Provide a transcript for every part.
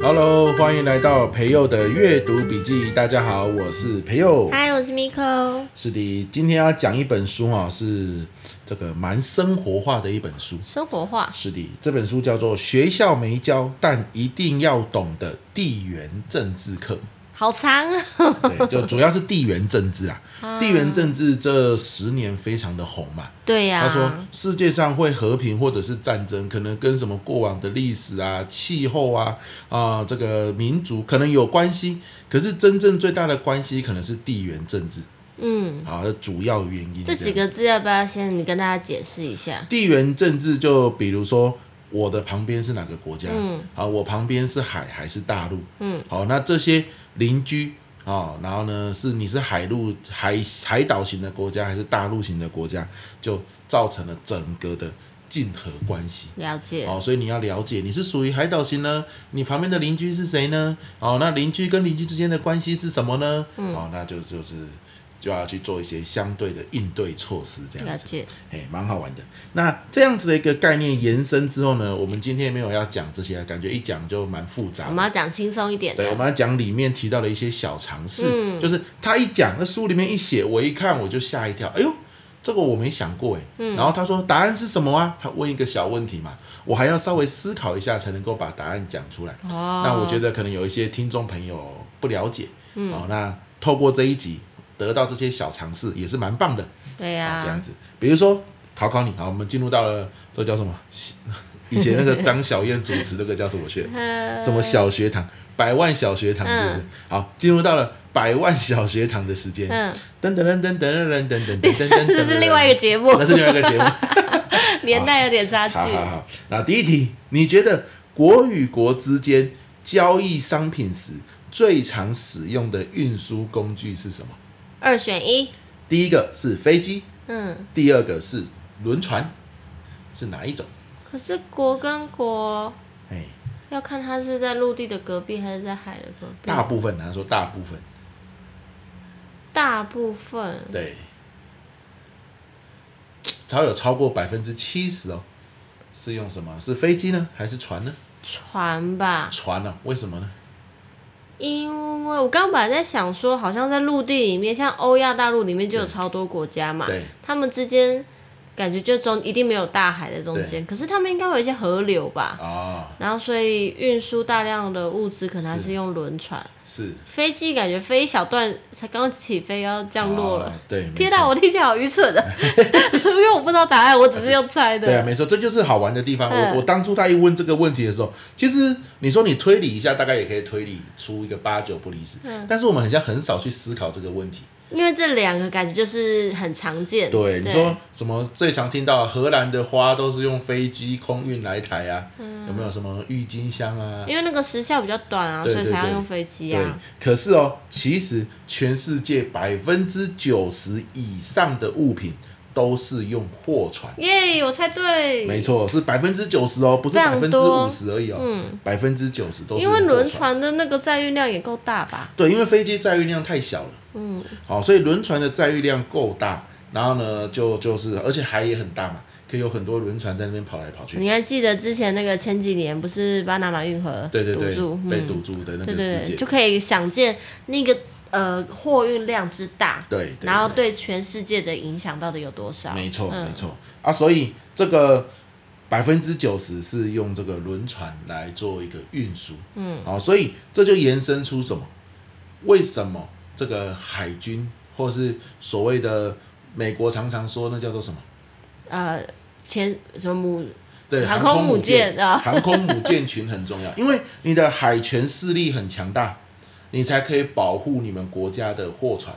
Hello，欢迎来到培佑的阅读笔记。大家好，我是培佑。嗨，我是 Miko。是的，今天要讲一本书啊，是这个蛮生活化的一本书。生活化。是的，这本书叫做《学校没教但一定要懂的地缘政治课》。好长啊！对，就主要是地缘政治 啊。地缘政治这十年非常的红嘛。对呀。他说世界上会和平或者是战争，可能跟什么过往的历史啊、气候啊、啊这个民族可能有关系。可是真正最大的关系可能是地缘政治。嗯。好，主要原因这。这几个字要不要先你跟大家解释一下？地缘政治就比如说。我的旁边是哪个国家？嗯，好，我旁边是海还是大陆？嗯，好，那这些邻居啊，然后呢，是你是海陆海海岛型的国家还是大陆型的国家，就造成了整个的竞合关系。了解。哦，所以你要了解你是属于海岛型呢，你旁边的邻居是谁呢？哦，那邻居跟邻居之间的关系是什么呢？嗯，哦，那就就是。就要去做一些相对的应对措施，这样子，哎，蛮好玩的。那这样子的一个概念延伸之后呢，我们今天没有要讲这些，感觉一讲就蛮复杂。我们要讲轻松一点的。对，我们要讲里面提到的一些小常识，嗯、就是他一讲，那书里面一写，我一看我就吓一跳，哎呦，这个我没想过哎。嗯、然后他说答案是什么啊？他问一个小问题嘛，我还要稍微思考一下才能够把答案讲出来。哦。那我觉得可能有一些听众朋友不了解，嗯，哦，那透过这一集。得到这些小尝试也是蛮棒的，对呀、啊，这样子，比如说考考你，好，我们进入到了这叫什么？以前那个 张小燕主持那个叫什么学？什么小学堂？百万小学堂是不是？嗯、好，进入到了百万小学堂的时间。噔噔噔噔噔噔噔噔噔噔。这是另外一个节目。那是另外一个节目。年代有点差距。好 好好，那第一题，你觉得国与国之间交易商品时最常使用的运输工具是什么？二选一，第一个是飞机，嗯，第二个是轮船，是哪一种？可是国跟国，哎，要看它是在陆地的隔壁还是在海的隔壁。大部分，他说大部分，大部分，对，超有超过百分之七十哦，是用什么？是飞机呢，还是船呢？船吧。船呢？为什么呢？因为我刚本来在想说，好像在陆地里面，像欧亚大陆里面就有超多国家嘛，他们之间。感觉就中一定没有大海在中间，可是他们应该有一些河流吧？哦，然后所以运输大量的物资可能还是用轮船。是。飞机感觉飞一小段才刚起飞要降落了。哦、对。天哪，我听起来好愚蠢的，因为我不知道答案，我只是用猜的。对啊，没错，这就是好玩的地方。嗯、我我当初他一问这个问题的时候，其实你说你推理一下，大概也可以推理出一个八九不离十。嗯。但是我们好像很少去思考这个问题。因为这两个感觉就是很常见。对，你说什么最常听到荷兰的花都是用飞机空运来台啊？嗯、有没有什么郁金香啊？因为那个时效比较短啊，所以才要用飞机啊。对，可是哦，其实全世界百分之九十以上的物品都是用货船。耶，我猜对。没错，是百分之九十哦，不是百分之五十而已哦。嗯，百分之九十都是。因为轮船的那个载运量也够大吧？对，因为飞机载运量太小了。嗯，好，所以轮船的载运量够大，然后呢，就就是，而且海也很大嘛，可以有很多轮船在那边跑来跑去。你还记得之前那个前几年不是巴拿马运河对对对，堵住，被堵住的那个事件，对对对，就可以想见那个呃货运量之大，对，对，对，然后对全世界的影响到底有多少？没错没错啊，所以这个百分之九十是用这个轮船来做一个运输，嗯，好，所以这就延伸出什么？为什么？这个海军，或是所谓的美国常常说那叫做什么？呃，前什么母？对，航空母舰啊，航空母舰群很重要，因为你的海权势力很强大，你才可以保护你们国家的货船。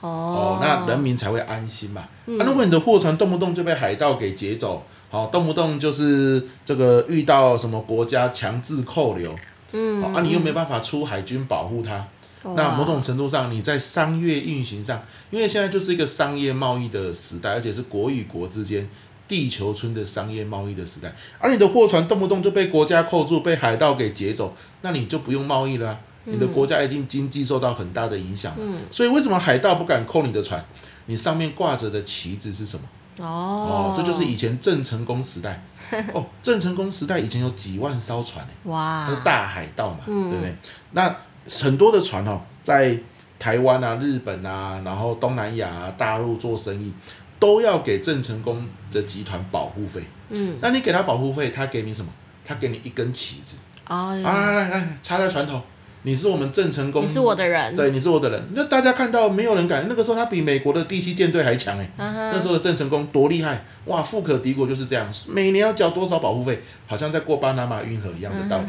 哦，哦，那人民才会安心嘛。那、嗯啊、如果你的货船动不动就被海盗给劫走，好、哦，动不动就是这个遇到什么国家强制扣留，嗯，啊，你又没办法出海军保护它。那某种程度上，你在商业运行上，因为现在就是一个商业贸易的时代，而且是国与国之间地球村的商业贸易的时代。而你的货船动不动就被国家扣住，被海盗给劫走，那你就不用贸易了，你的国家一定经济受到很大的影响。嗯。所以为什么海盗不敢扣你的船？你上面挂着的旗子是什么？哦，哦，这就是以前郑成功时代。哦，郑成功时代以前有几万艘船诶，哇，是大海盗嘛，嗯、对不对？那很多的船哦，在台湾啊、日本啊，然后东南亚、啊、大陆做生意，都要给郑成功的集团保护费。嗯，那你给他保护费，他给你什么？他给你一根旗子。哦，啊，来来来，插在船头。你是我们郑成功，你是我的人，对，你是我的人。那大家看到没有人敢，那个时候他比美国的第七舰队还强哎。Uh huh. 那时候的郑成功多厉害哇，富可敌国就是这样，每年要交多少保护费，好像在过巴拿马运河一样的道理。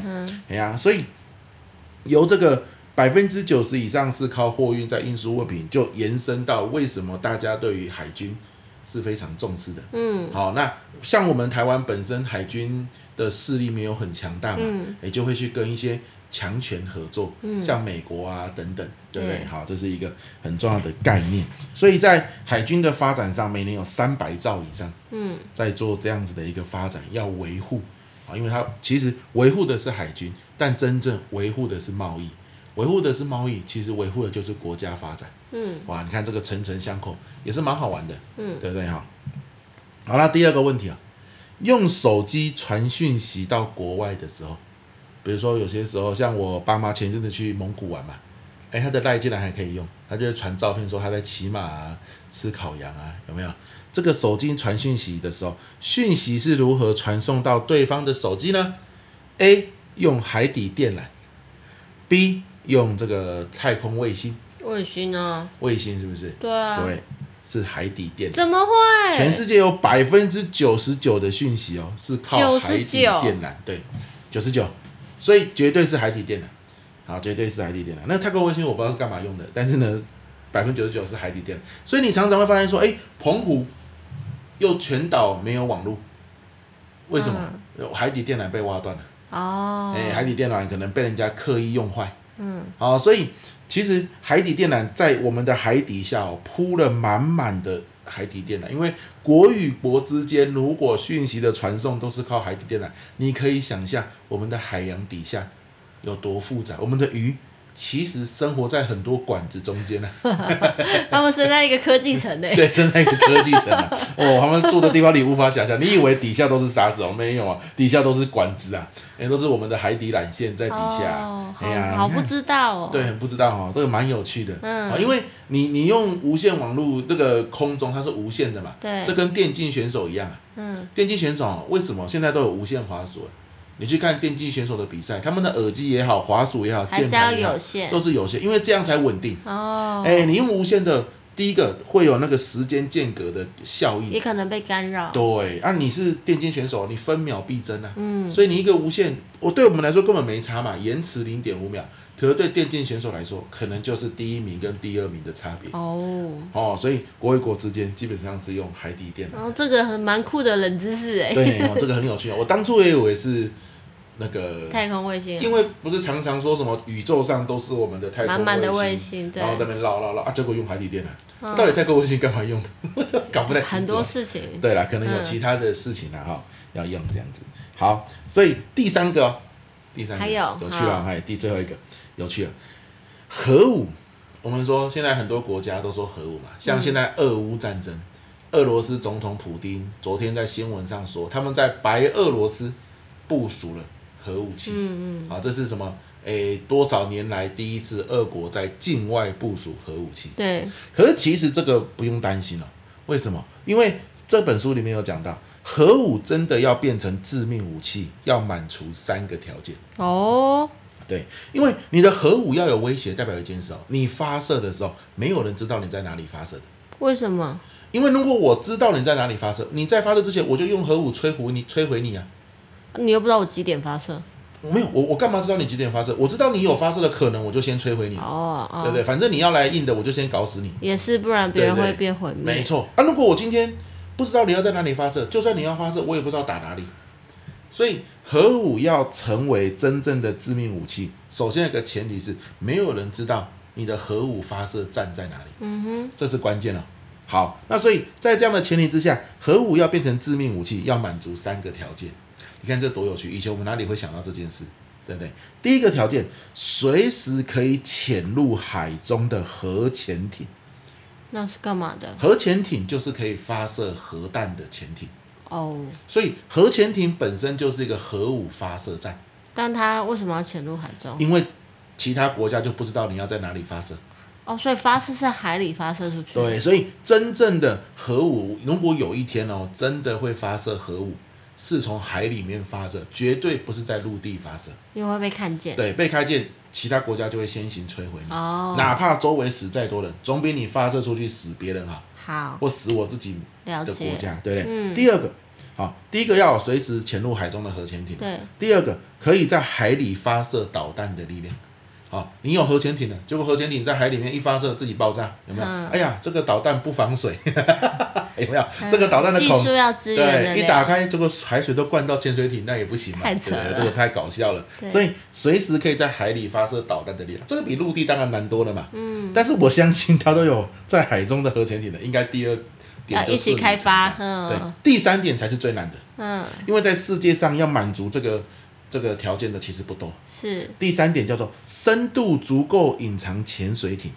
哎呀、uh huh. 啊，所以由这个百分之九十以上是靠货运在运输物品，就延伸到为什么大家对于海军是非常重视的。嗯，好，那像我们台湾本身海军的势力没有很强大嘛，也、嗯、就会去跟一些。强权合作，像美国啊等等，嗯、对不对？好，这是一个很重要的概念。所以在海军的发展上，每年有三百兆以上，嗯，在做这样子的一个发展，要维护啊，因为它其实维护的是海军，但真正维护的是贸易，维护的是贸易，其实维护的就是国家发展。嗯，哇，你看这个层层相扣，也是蛮好玩的，嗯，对不对？哈，好，那第二个问题啊，用手机传讯息到国外的时候。比如说，有些时候像我爸妈前阵子去蒙古玩嘛，哎，他的赖竟然还可以用，他就传照片说他在骑马啊、吃烤羊啊，有没有？这个手机传讯息的时候，讯息是如何传送到对方的手机呢？A 用海底电缆，B 用这个太空卫星。卫星啊？卫星是不是？对啊。对，是海底电缆。怎么会？全世界有百分之九十九的讯息哦，是靠海底电缆。对，九十九。所以绝对是海底电缆，好，绝对是海底电缆。那太空卫星我不知道是干嘛用的，但是呢，百分之九十九是海底电缆。所以你常常会发现说，哎，澎湖又全岛没有网络，为什么？嗯、海底电缆被挖断了。哦。哎，海底电缆可能被人家刻意用坏。嗯。好，所以其实海底电缆在我们的海底下哦，铺了满满的。海底电缆，因为国与国之间如果讯息的传送都是靠海底电缆，你可以想象我们的海洋底下有多复杂，我们的鱼。其实生活在很多管子中间呢、啊，他们生在一个科技城呢。对，生在一个科技城啊。哦，他们住的地方你无法想象，你以为底下都是沙子哦？没有啊，底下都是管子啊，也都是我们的海底缆线在底下。哦，哎呀，好不知道哦。对，很不知道哦，这个蛮有趣的。嗯。因为你你用无线网络，这个空中它是无线的嘛。对。这跟电竞选手一样。嗯。电竞选手为什么现在都有无线滑鼠？你去看电竞选手的比赛，他们的耳机也好，滑鼠也好，键盘也好，都是有线，因为这样才稳定。哦，哎，你用无线的，第一个会有那个时间间隔的效应，也可能被干扰。对，啊，你是电竞选手，你分秒必争啊。嗯，所以你一个无线，我对我们来说根本没差嘛，延迟零点五秒，可是对电竞选手来说，可能就是第一名跟第二名的差别。哦，哦，所以国与国之间基本上是用海底电缆。哦，这个很蛮酷的冷知识哎。对，哦，这个很有趣啊，我当初也以为是。那个太空卫星，因为不是常常说什么宇宙上都是我们的太空卫星，满满的卫星，然后在那边绕绕绕啊，结果用海底电缆，嗯、到底太空卫星干嘛用的？搞不太清楚。很多事情。对了，可能有其他的事情啊，哈、嗯，要用这样子。好，所以第三个，第三个还有有趣了，还有第最后一个有趣了，核武。我们说现在很多国家都说核武嘛，像现在俄乌战争，嗯、俄罗斯总统普丁昨天在新闻上说，他们在白俄罗斯部署了。核武器，嗯嗯，啊，这是什么？诶，多少年来第一次，俄国在境外部署核武器。对。可是其实这个不用担心了，为什么？因为这本书里面有讲到，核武真的要变成致命武器，要满足三个条件。哦。对，因为你的核武要有威胁，代表一件事哦，你发射的时候，没有人知道你在哪里发射的。为什么？因为如果我知道你在哪里发射，你在发射之前，我就用核武摧毁你，摧毁你啊。你又不知道我几点发射？没有，我我干嘛知道你几点发射？我知道你有发射的可能，我就先摧毁你。哦哦，对不对？反正你要来硬的，我就先搞死你。也是，不然别人会变毁灭。没错啊，如果我今天不知道你要在哪里发射，就算你要发射，我也不知道打哪里。所以核武要成为真正的致命武器，首先一个前提是没有人知道你的核武发射站在哪里。嗯哼，这是关键了。好，那所以在这样的前提之下，核武要变成致命武器，要满足三个条件。你看这多有趣！以前我们哪里会想到这件事，对不对？第一个条件，随时可以潜入海中的核潜艇，那是干嘛的？核潜艇就是可以发射核弹的潜艇。哦。所以核潜艇本身就是一个核武发射站。但它为什么要潜入海中？因为其他国家就不知道你要在哪里发射。哦，所以发射是海里发射出去。对，所以真正的核武，如果有一天哦，真的会发射核武，是从海里面发射，绝对不是在陆地发射，因为会被看见。对，被看见，其他国家就会先行摧毁你。哦。哪怕周围死再多人，总比你发射出去死别人好。好。或死我自己的国家，对不对？嗯。第二个，好，第一个要有随时潜入海中的核潜艇。对。第二个，可以在海里发射导弹的力量。好，你有核潜艇了，结果核潜艇在海里面一发射自己爆炸，有没有？嗯、哎呀，这个导弹不防水，有没有？嗯、这个导弹的孔，对，一打开，这个海水都灌到潜水艇，那也不行嘛，对不对？这个太搞笑了。所以随时可以在海里发射导弹的力量，这个比陆地当然难多了嘛。嗯。但是我相信它都有在海中的核潜艇的，应该第二点就是一起开发。嗯。对，第三点才是最难的。嗯。因为在世界上要满足这个。这个条件的其实不多。是。第三点叫做深度足够隐藏潜水艇，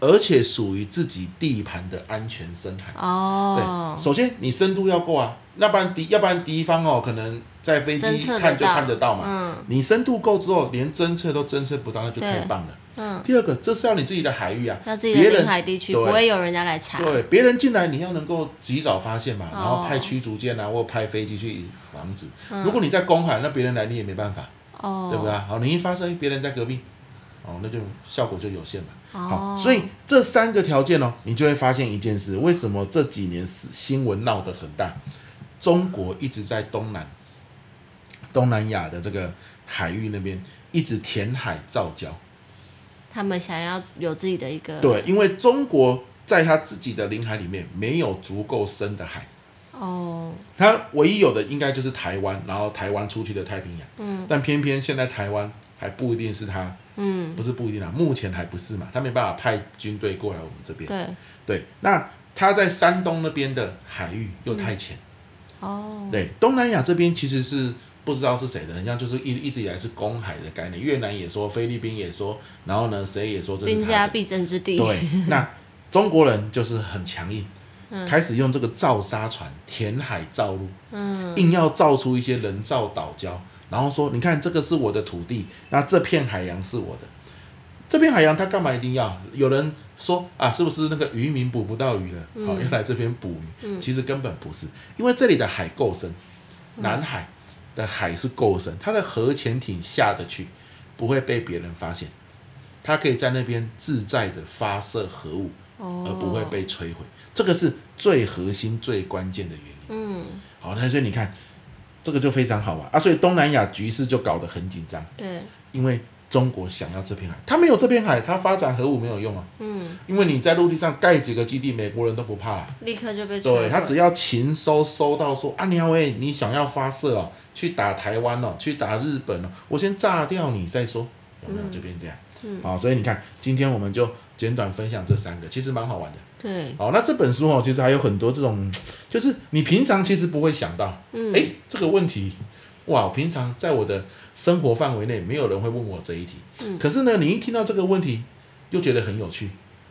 而且属于自己地盘的安全深海。哦。对，首先你深度要够啊，要不然敌要不然敌方哦可能在飞机看就看得到嘛。嗯。你深度够之后，连侦测都侦测不到，那就太棒了。嗯。第二个，这是要你自己的海域啊，要自己的领海地区，不会有人家来查。对，别人进来你要能够及早发现嘛，然后派驱逐舰啊，或派飞机去防止。如果你在公海，那别人来你也没办法，对不对？好，你一发生，别人在隔壁，哦，那就效果就有限嘛。好，所以这三个条件哦，你就会发现一件事：为什么这几年新闻闹得很大？中国一直在东南、东南亚的这个海域那边一直填海造礁。他们想要有自己的一个对，因为中国在他自己的领海里面没有足够深的海。哦，他唯一有的应该就是台湾，然后台湾出去的太平洋，嗯，但偏偏现在台湾还不一定是他，嗯，不是不一定啊，目前还不是嘛，他没办法派军队过来我们这边，对。对，那他在山东那边的海域又太浅，嗯，哦，对，东南亚这边其实是。不知道是谁的，很像就是一一直以来是公海的概念。越南也说，菲律宾也说，然后呢，谁也说这是兵家必争之地。对，那中国人就是很强硬，嗯、开始用这个造沙船填海造陆，嗯，硬要造出一些人造岛礁，然后说，你看这个是我的土地，那这片海洋是我的，这片海洋他干嘛一定要？有人说啊，是不是那个渔民捕不到鱼了，好、嗯哦、要来这边捕鱼？嗯、其实根本不是，因为这里的海够深，南海。嗯的海是够深，它的核潜艇下得去，不会被别人发现，它可以在那边自在的发射核武，而不会被摧毁。这个是最核心、最关键的原因。嗯，好，那所以你看，这个就非常好玩啊。所以东南亚局势就搞得很紧张。对，因为。中国想要这片海，他没有这片海，他发展核武没有用啊。嗯，因为你在陆地上盖几个基地，美国人都不怕啦，立刻就被对他只要情收收到说啊，鸟诶，你想要发射哦，去打台湾哦，去打日本哦，我先炸掉你再说，有没有？就变这样。嗯，好，所以你看，今天我们就简短分享这三个，其实蛮好玩的。对，好，那这本书哦，其实还有很多这种，就是你平常其实不会想到，嗯，诶，这个问题。哇，平常在我的生活范围内，没有人会问我这一题。嗯。可是呢，你一听到这个问题，又觉得很有趣。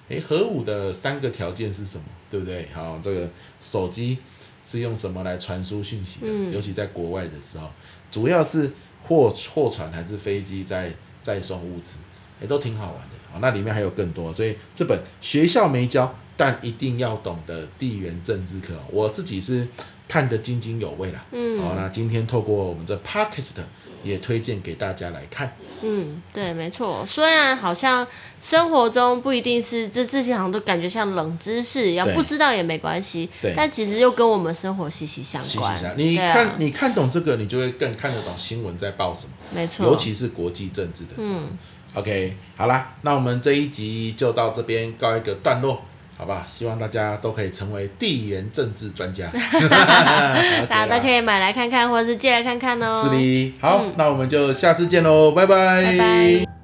诶，核武的三个条件是什么？对不对？好，这个手机是用什么来传输讯息的？嗯。尤其在国外的时候，主要是货货船还是飞机在在送物资？诶，都挺好玩的。好，那里面还有更多，所以这本学校没教，但一定要懂的地缘政治课，我自己是。看得津津有味了，嗯，好，那今天透过我们这 podcast 也推荐给大家来看，嗯，对，没错，虽然好像生活中不一定是这这些好像都感觉像冷知识一样，不知道也没关系，对，但其实又跟我们生活息息相关。息息相关。你看，啊、你看懂这个，你就会更看得懂新闻在报什么，没错，尤其是国际政治的时候。嗯、OK，好啦，那我们这一集就到这边告一个段落。好吧，希望大家都可以成为地缘政治专家，大家都可以买来看看，或者是借来看看哦。是的，好，嗯、那我们就下次见喽，拜拜。拜拜。